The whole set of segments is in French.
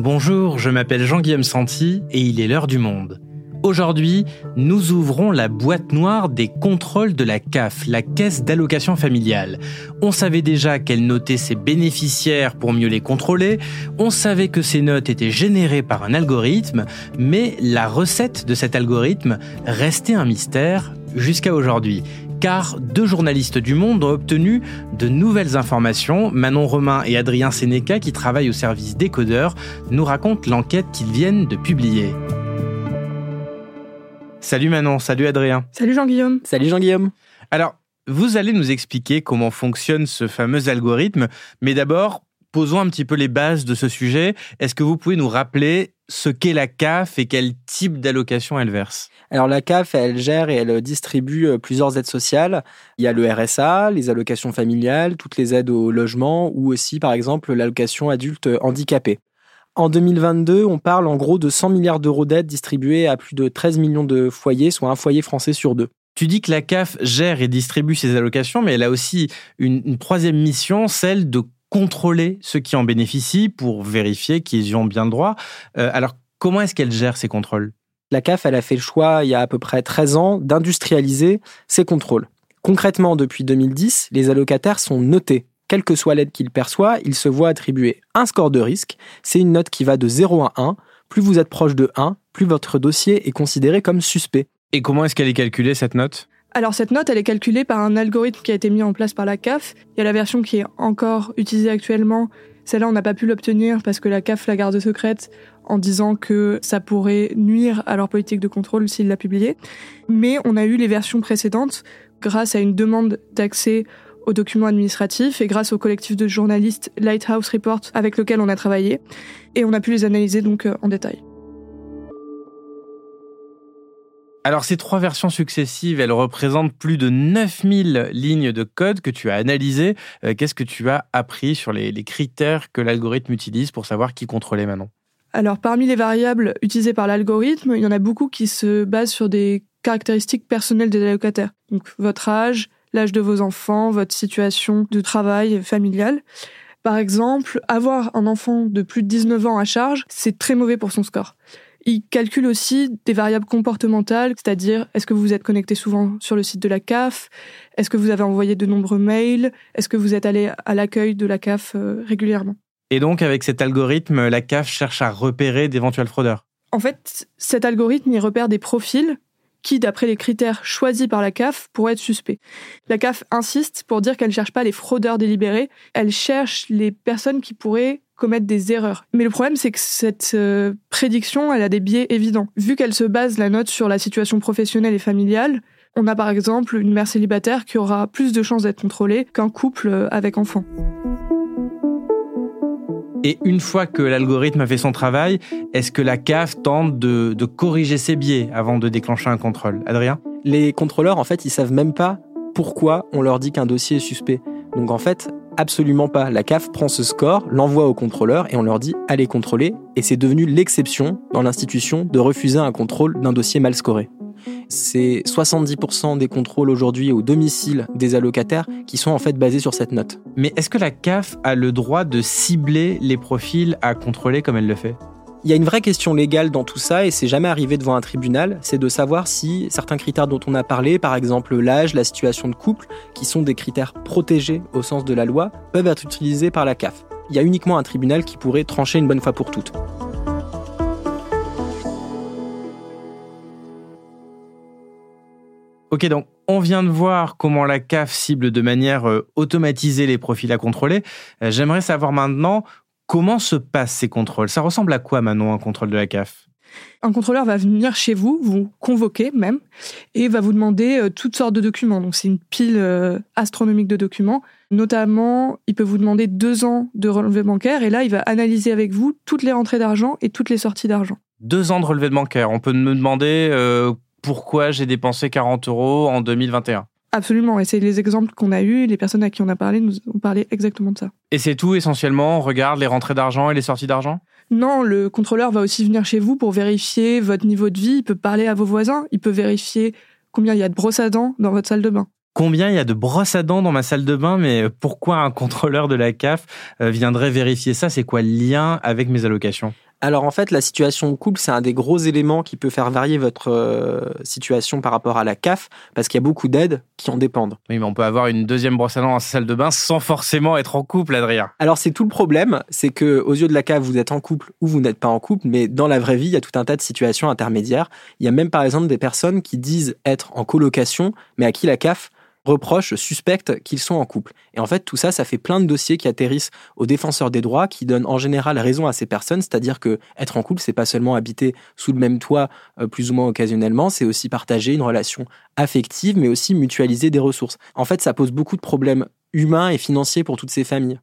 Bonjour, je m'appelle Jean-Guillaume Santi et il est l'heure du monde. Aujourd'hui, nous ouvrons la boîte noire des contrôles de la CAF, la Caisse d'allocation familiale. On savait déjà qu'elle notait ses bénéficiaires pour mieux les contrôler, on savait que ces notes étaient générées par un algorithme, mais la recette de cet algorithme restait un mystère jusqu'à aujourd'hui car deux journalistes du Monde ont obtenu de nouvelles informations. Manon Romain et Adrien Sénéca, qui travaillent au service décodeur, nous racontent l'enquête qu'ils viennent de publier. Salut Manon, salut Adrien. Salut Jean-Guillaume. Salut Jean-Guillaume. Alors, vous allez nous expliquer comment fonctionne ce fameux algorithme, mais d'abord, posons un petit peu les bases de ce sujet. Est-ce que vous pouvez nous rappeler ce qu'est la CAF et quel type d'allocation elle verse? Alors la CAF, elle gère et elle distribue euh, plusieurs aides sociales. Il y a le RSA, les allocations familiales, toutes les aides au logement ou aussi par exemple l'allocation adulte handicapé. En 2022, on parle en gros de 100 milliards d'euros d'aides distribuées à plus de 13 millions de foyers, soit un foyer français sur deux. Tu dis que la CAF gère et distribue ses allocations, mais elle a aussi une, une troisième mission, celle de contrôler ceux qui en bénéficient pour vérifier qu'ils y ont bien le droit. Euh, alors, comment est-ce qu'elle gère ces contrôles? La CAF, elle a fait le choix, il y a à peu près 13 ans, d'industrialiser ces contrôles. Concrètement, depuis 2010, les allocataires sont notés. Quelle que soit l'aide qu'ils perçoivent, ils se voient attribuer un score de risque. C'est une note qui va de 0 à 1. Plus vous êtes proche de 1, plus votre dossier est considéré comme suspect. Et comment est-ce qu'elle est calculée, cette note? Alors cette note, elle est calculée par un algorithme qui a été mis en place par la CAF. Il y a la version qui est encore utilisée actuellement. Celle-là, on n'a pas pu l'obtenir parce que la CAF la garde secrète en disant que ça pourrait nuire à leur politique de contrôle s'ils la publiaient. Mais on a eu les versions précédentes grâce à une demande d'accès aux documents administratifs et grâce au collectif de journalistes Lighthouse Report avec lequel on a travaillé. Et on a pu les analyser donc euh, en détail. Alors ces trois versions successives, elles représentent plus de 9000 lignes de code que tu as analysées. Euh, qu'est-ce que tu as appris sur les, critères que l'algorithme utilise pour savoir qui contrôlait Manon? Alors parmi les variables utilisées par l'algorithme, il y en a beaucoup qui se basent sur des caractéristiques personnelles des allocataires. Donc votre âge, l'âge de vos enfants, votre situation de travail familiale. Par exemple, avoir un enfant de plus de 19 ans à charge, c'est très mauvais pour son score. Il calcule aussi des variables comportementales, c'est-à-dire est-ce que vous êtes connecté souvent sur le site de la CAF, est-ce que vous avez envoyé de nombreux mails, est-ce que vous êtes allé à l'accueil de la CAF euh, régulièrement? Et donc avec cet algorithme, la CAF cherche à repérer d'éventuels fraudeurs. En fait, cet algorithme, il repère des profils qui, d'après les critères choisis par la CAF, pourraient être suspects. La CAF insiste pour dire qu'elle ne cherche pas les fraudeurs délibérés, elle cherche les personnes qui pourraient commettre des erreurs. Mais le problème, c'est que cette euh, prédiction, elle a des biais évidents. Vu qu'elle se base la note sur la situation professionnelle et familiale, on a par exemple une mère célibataire qui aura plus de chances d'être contrôlée qu'un couple euh, avec enfant. Et une fois que l'algorithme a fait son travail, est-ce que la CAF tente de, corriger ses biais avant de déclencher un contrôle? Adrien? Les contrôleurs, en fait, ils savent même pas pourquoi on leur dit qu'un dossier est suspect. Donc en fait, absolument pas. La CAF prend ce score, l'envoie au contrôleur et on leur dit allez contrôler. Et c'est devenu l'exception dans l'institution de refuser un contrôle d'un dossier mal scoré. C'est 70% des contrôles aujourd'hui au domicile des allocataires qui sont en fait basés sur cette note. Mais est-ce que la CAF a le droit de cibler les profils à contrôler comme elle le fait? Il y a une vraie question légale dans tout ça et c'est jamais arrivé devant un tribunal, c'est de savoir si certains critères dont on a parlé, par exemple l'âge, la situation de couple, qui sont des critères protégés au sens de la loi, peuvent être utilisés par la CAF. Il y a uniquement un tribunal qui pourrait trancher une bonne fois pour toutes. Ok, donc on vient de voir comment la CAF cible de manière euh, automatisée les profils à contrôler. Euh, j'aimerais savoir maintenant Comment se passent ces contrôles? Ça ressemble à quoi, Manon, un contrôle de la CAF un contrôleur va venir chez vous, vous convoquer même, et va vous demander euh, toutes sortes de documents. Donc c'est une pile astronomique de documents. Notamment, il peut vous demander deux ans de relevé bancaire, et là, il va analyser avec vous toutes les rentrées d'argent et toutes les sorties d'argent. Deux ans de relevé de bancaire. On peut me demander euh, pourquoi j'ai dépensé 40 euros en 2021. Absolument, et c'est les exemples qu'on a eus, les personnes à qui on a parlé nous ont parlé exactement de ça. Et c'est tout essentiellement, on regarde les rentrées d'argent et les sorties d'argent? Non, le contrôleur va aussi venir chez vous pour vérifier votre niveau de vie, il peut parler à vos voisins, il peut vérifier combien il y a de brosses à dents dans votre salle de bain. Combien il y a de brosses à dents dans ma salle de bain, mais pourquoi un contrôleur de la CAF euh, viendrait vérifier ça? C'est quoi le lien avec mes allocations? Alors en fait, la situation de couple, c'est un des gros éléments qui peut faire varier votre euh, situation par rapport à la CAF, parce qu'il y a beaucoup d'aides qui en dépendent. Oui, mais on peut avoir une deuxième brosse à dents dans sa salle de bain sans forcément être en couple, Adrien. Alors c'est tout le problème, c'est que aux yeux de la CAF, vous êtes en couple ou vous n'êtes pas en couple, mais dans la vraie vie, il y a tout un tas de situations intermédiaires. Il y a même par exemple des personnes qui disent être en colocation, mais à qui la CAF reprochent, suspectent qu'ils sont en couple. Et en fait, tout ça, ça fait plein de dossiers qui atterrissent aux défenseurs des droits, qui donnent en général raison à ces personnes, c'est-à-dire que être en couple, c'est pas seulement habiter sous le même toit euh, plus ou moins occasionnellement, c'est aussi partager une relation affective, mais aussi mutualiser des ressources. En fait, ça pose beaucoup de problèmes humains et financiers pour toutes ces familles.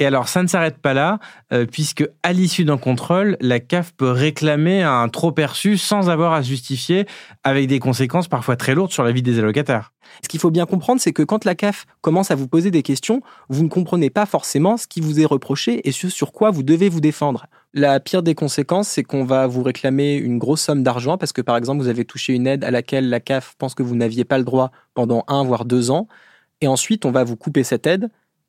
Et alors, ça ne s'arrête pas là, euh, puisque à l'issue d'un contrôle, la CAF peut réclamer un trop perçu sans avoir à justifier, avec des conséquences parfois très lourdes sur la vie des allocataires. Ce qu'il faut bien comprendre, c'est que quand la CAF commence à vous poser des questions, vous ne comprenez pas forcément ce qui vous est reproché et sur quoi vous devez vous défendre. La pire des conséquences, c'est qu'on va vous réclamer une grosse somme d'argent parce que, par exemple, vous avez touché une aide à laquelle la CAF pense que vous n'aviez pas le droit pendant un voire deux ans. Et ensuite, on va vous couper cette aide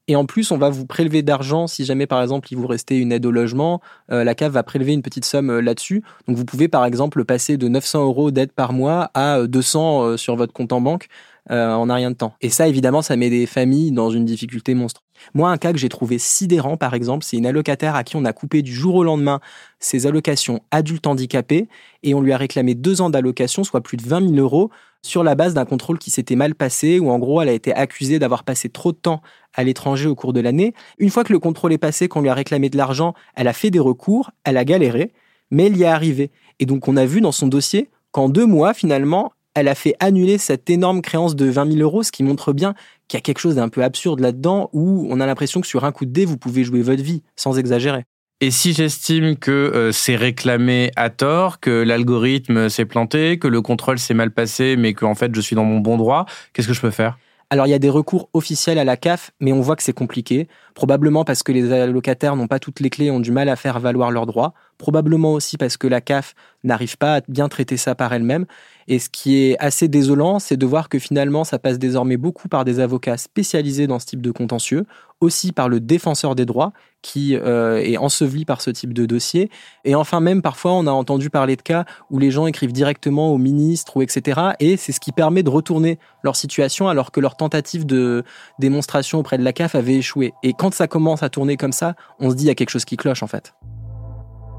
et en plus, on va vous prélever d'argent si jamais, par exemple, il vous restait une aide au logement. Euh, la CAF va prélever une petite somme euh, là-dessus. Donc, vous pouvez, par exemple, passer de 900 euros d'aide par mois à 200 euh, sur votre compte en banque en un rien de temps. Et ça, évidemment, ça met des familles dans une difficulté monstre. Moi, un cas que j'ai trouvé sidérant, par exemple, c'est une allocataire à qui on a coupé du jour au lendemain ses allocations adultes handicapés et on lui a réclamé deux ans d'allocation, soit plus de 20 000 euros, sur la base d'un contrôle qui s'était mal passé, où en gros elle a été accusée d'avoir passé trop de temps à l'étranger au cours de l'année. Une fois que le contrôle est passé, qu'on lui a réclamé de l'argent, elle a fait des recours, elle a galéré, mais elle y est arrivée. Et donc on a vu dans son dossier qu'en deux mois, finalement, elle a fait annuler cette énorme créance de 20 000 euros, ce qui montre bien qu'il y a quelque chose d'un peu absurde là-dedans, où on a l'impression que sur un coup de dé, vous pouvez jouer votre vie, sans exagérer. Et si j'estime que euh, c'est réclamé à tort, que l'algorithme s'est planté, que le contrôle s'est mal passé, mais qu'en fait je suis dans mon bon droit, qu'est-ce que je peux faire? Alors il y a des recours officiels à la CAF, mais on voit que c'est compliqué, probablement parce que les allocataires n'ont pas toutes les clés, ont du mal à faire valoir leurs droits, probablement aussi parce que la CAF n'arrive pas à bien traiter ça par elle-même. Et ce qui est assez désolant, c'est de voir que finalement, ça passe désormais beaucoup par des avocats spécialisés dans ce type de contentieux, aussi par le défenseur des droits, qui euh, est enseveli par ce type de dossier. Et enfin, même parfois, on a entendu parler de cas où les gens écrivent directement au ministre ou etc. Et c'est ce qui permet de retourner leur situation alors que leur tentative de démonstration auprès de la CAF avait échoué. Et quand ça commence à tourner comme ça, on se dit il y a quelque chose qui cloche en fait.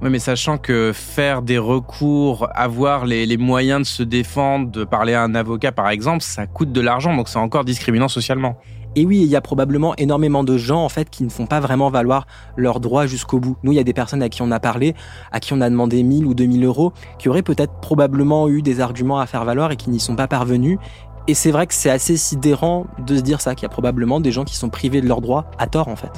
Oui, mais sachant que faire des recours, avoir les, moyens de se défendre, de parler à un avocat par exemple, ça coûte de l'argent, donc c'est encore discriminant socialement. Et oui, il y a probablement énormément de gens en fait qui ne font pas vraiment valoir leurs droits jusqu'au bout. Nous, il y a des personnes à qui on a parlé, à qui on a demandé 1000 ou 2000 euros, qui auraient peut-être probablement eu des arguments à faire valoir et qui n'y sont pas parvenus. Et c'est vrai que c'est assez sidérant de se dire ça, qu'il y a probablement des gens qui sont privés de leurs droits à tort en fait.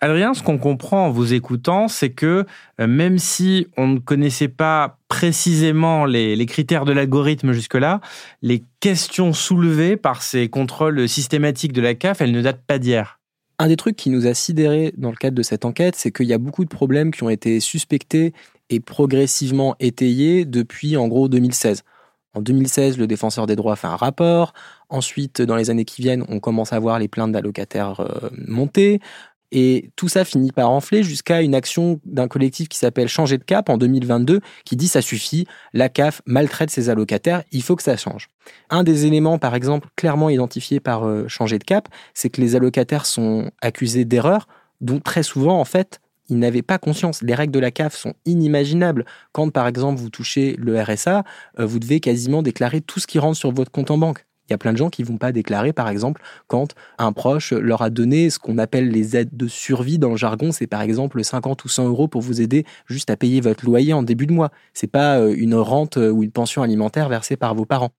Adrien, ce qu'on comprend en vous écoutant, c'est que euh, même si on ne connaissait pas précisément les, critères de l'algorithme jusque-là, les questions soulevées par ces contrôles systématiques de la CAF, elles ne datent pas d'hier. Un des trucs qui nous a sidérés dans le cadre de cette enquête, c'est qu'il y a beaucoup de problèmes qui ont été suspectés et progressivement étayés depuis en gros 2016. En 2016, le défenseur des droits fait un rapport. Ensuite, dans les années qui viennent, on commence à voir les plaintes d'allocataires euh, monter. Et tout ça finit par enfler jusqu'à une action d'un collectif qui s'appelle Changer de cap en 2022, qui dit ça suffit, la CAF maltraite ses allocataires, il faut que ça change. Un des éléments, par exemple, clairement identifié par euh, Changer de cap, c'est que les allocataires sont accusés d'erreurs, dont très souvent, en fait, ils n'avaient pas conscience. Les règles de la CAF sont inimaginables. Quand, par exemple, vous touchez le RSA, euh, vous devez quasiment déclarer tout ce qui rentre sur votre compte en banque. Il y a plein de gens qui vont pas déclarer, par exemple, quand un proche leur a donné ce qu'on appelle les aides de survie dans le jargon. C'est par exemple 50 ou 100 euros pour vous aider juste à payer votre loyer en début de mois. C'est pas euh, une rente euh, ou une pension alimentaire versée par vos parents.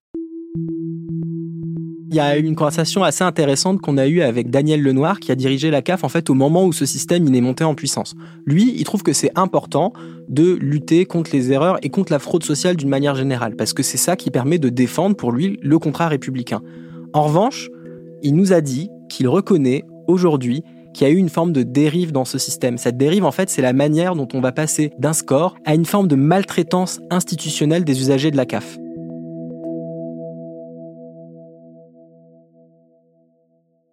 Il y a une conversation assez intéressante qu'on a eue avec Daniel Lenoir, qui a dirigé la CAF en fait au moment où ce système est monté en puissance. Lui, il trouve que c'est important de lutter contre les erreurs et contre la fraude sociale d'une manière générale, parce que c'est ça qui permet de défendre pour lui le contrat républicain. En revanche, il nous a dit qu'il reconnaît aujourd'hui qu'il y a eu une forme de dérive dans ce système. Cette dérive, en fait, c'est la manière dont on va passer d'un score à une forme de maltraitance institutionnelle des usagers de la CAF.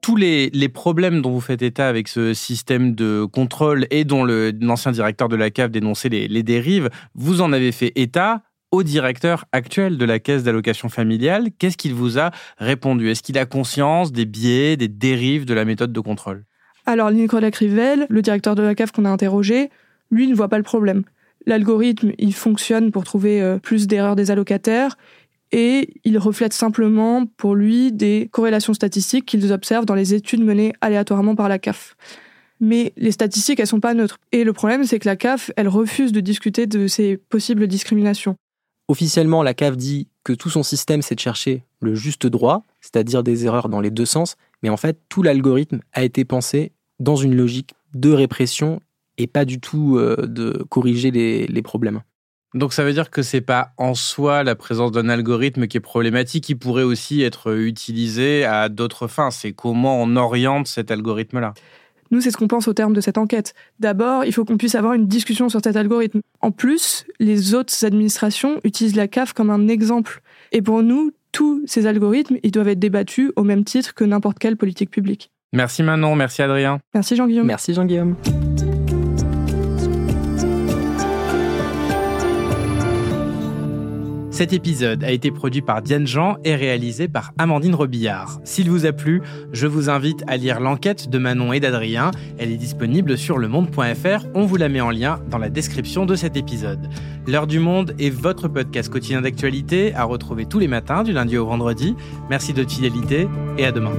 Tous les, problèmes dont vous faites état avec ce système de contrôle et dont l'ancien directeur de la CAF dénonçait les, dérives, vous en avez fait état au directeur actuel de la caisse d'allocation familiale. Qu'est-ce qu'il vous a répondu? Est-ce qu'il a conscience des biais, des dérives de la méthode de contrôle? Alors, Nicolas Crivel, le directeur de la CAF qu'on a interrogé, lui ne voit pas le problème. L'algorithme, il fonctionne pour trouver euh, plus d'erreurs des allocataires et il reflète simplement pour lui des corrélations statistiques qu'ils observent dans les études menées aléatoirement par la CAF. Mais les statistiques, elles sont pas neutres. Et le problème, c'est que la CAF, elle refuse de discuter de ces possibles discriminations. Officiellement, la CAF dit que tout son système, c'est de chercher le juste droit, c'est-à-dire des erreurs dans les deux sens, mais en fait, tout l'algorithme a été pensé dans une logique de répression et pas du tout euh, de corriger les problèmes. Donc ça veut dire que c'est pas en soi la présence d'un algorithme qui est problématique, qui pourrait aussi être utilisé à d'autres fins. C'est comment on oriente cet algorithme-là. Nous, c'est ce qu'on pense au terme de cette enquête. D'abord, il faut qu'on puisse avoir une discussion sur cet algorithme. En plus, les autres administrations utilisent la CAF comme un exemple. Et pour nous, tous ces algorithmes, ils doivent être débattus au même titre que n'importe quelle politique publique. Merci Manon, merci Adrien. Merci Jean-Guillaume. Merci Jean-Guillaume. Cet épisode a été produit par Diane Jean et réalisé par Amandine Robillard. S'il vous a plu, je vous invite à lire l'enquête de Manon et d'Adrien. Elle est disponible sur lemonde.fr. On vous la met en lien dans la description de cet épisode. L'heure du monde est votre podcast quotidien d'actualité à retrouver tous les matins du lundi au vendredi. Merci de votre fidélité et à demain.